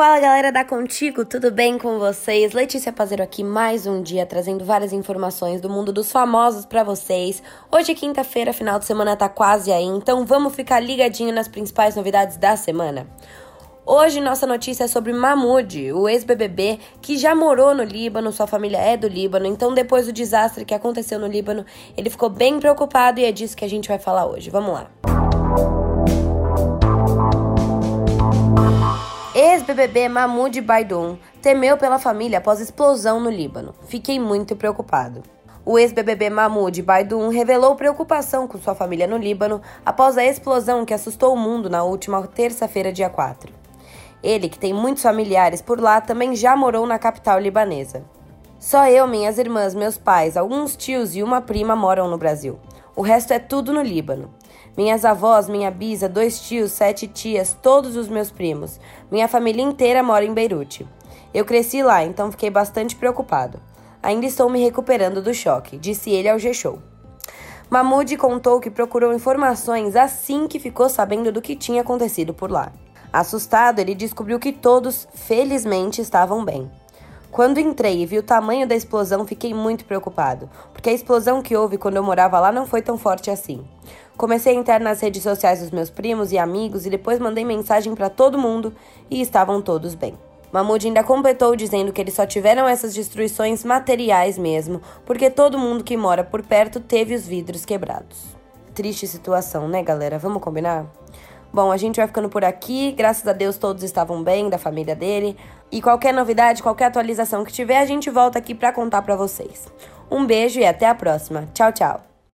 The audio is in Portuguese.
Fala galera da Contigo, tudo bem com vocês? Letícia Pazero aqui mais um dia trazendo várias informações do mundo dos famosos para vocês. Hoje é quinta-feira, final de semana tá quase aí, então vamos ficar ligadinho nas principais novidades da semana. Hoje nossa notícia é sobre Mahmoud, o ex-BBB que já morou no Líbano, sua família é do Líbano, então depois do desastre que aconteceu no Líbano, ele ficou bem preocupado e é disso que a gente vai falar hoje. Vamos lá. Ex-BBB Mahmoud Baidoun temeu pela família após explosão no Líbano. Fiquei muito preocupado. O ex-BBB Mahmoud Baidoun revelou preocupação com sua família no Líbano após a explosão que assustou o mundo na última terça-feira, dia 4. Ele, que tem muitos familiares por lá, também já morou na capital libanesa. Só eu, minhas irmãs, meus pais, alguns tios e uma prima moram no Brasil. O resto é tudo no Líbano. Minhas avós, minha bisa, dois tios, sete tias, todos os meus primos. Minha família inteira mora em Beirute. Eu cresci lá, então fiquei bastante preocupado. Ainda estou me recuperando do choque, disse ele ao G-Show. Mahmoud contou que procurou informações assim que ficou sabendo do que tinha acontecido por lá. Assustado, ele descobriu que todos, felizmente, estavam bem. Quando entrei e vi o tamanho da explosão, fiquei muito preocupado, porque a explosão que houve quando eu morava lá não foi tão forte assim. Comecei a entrar nas redes sociais dos meus primos e amigos e depois mandei mensagem para todo mundo e estavam todos bem. Mahmoud ainda completou dizendo que eles só tiveram essas destruições materiais mesmo, porque todo mundo que mora por perto teve os vidros quebrados. Triste situação, né, galera? Vamos combinar? Bom, a gente vai ficando por aqui. Graças a Deus todos estavam bem, da família dele. E qualquer novidade, qualquer atualização que tiver, a gente volta aqui para contar para vocês. Um beijo e até a próxima. Tchau, tchau.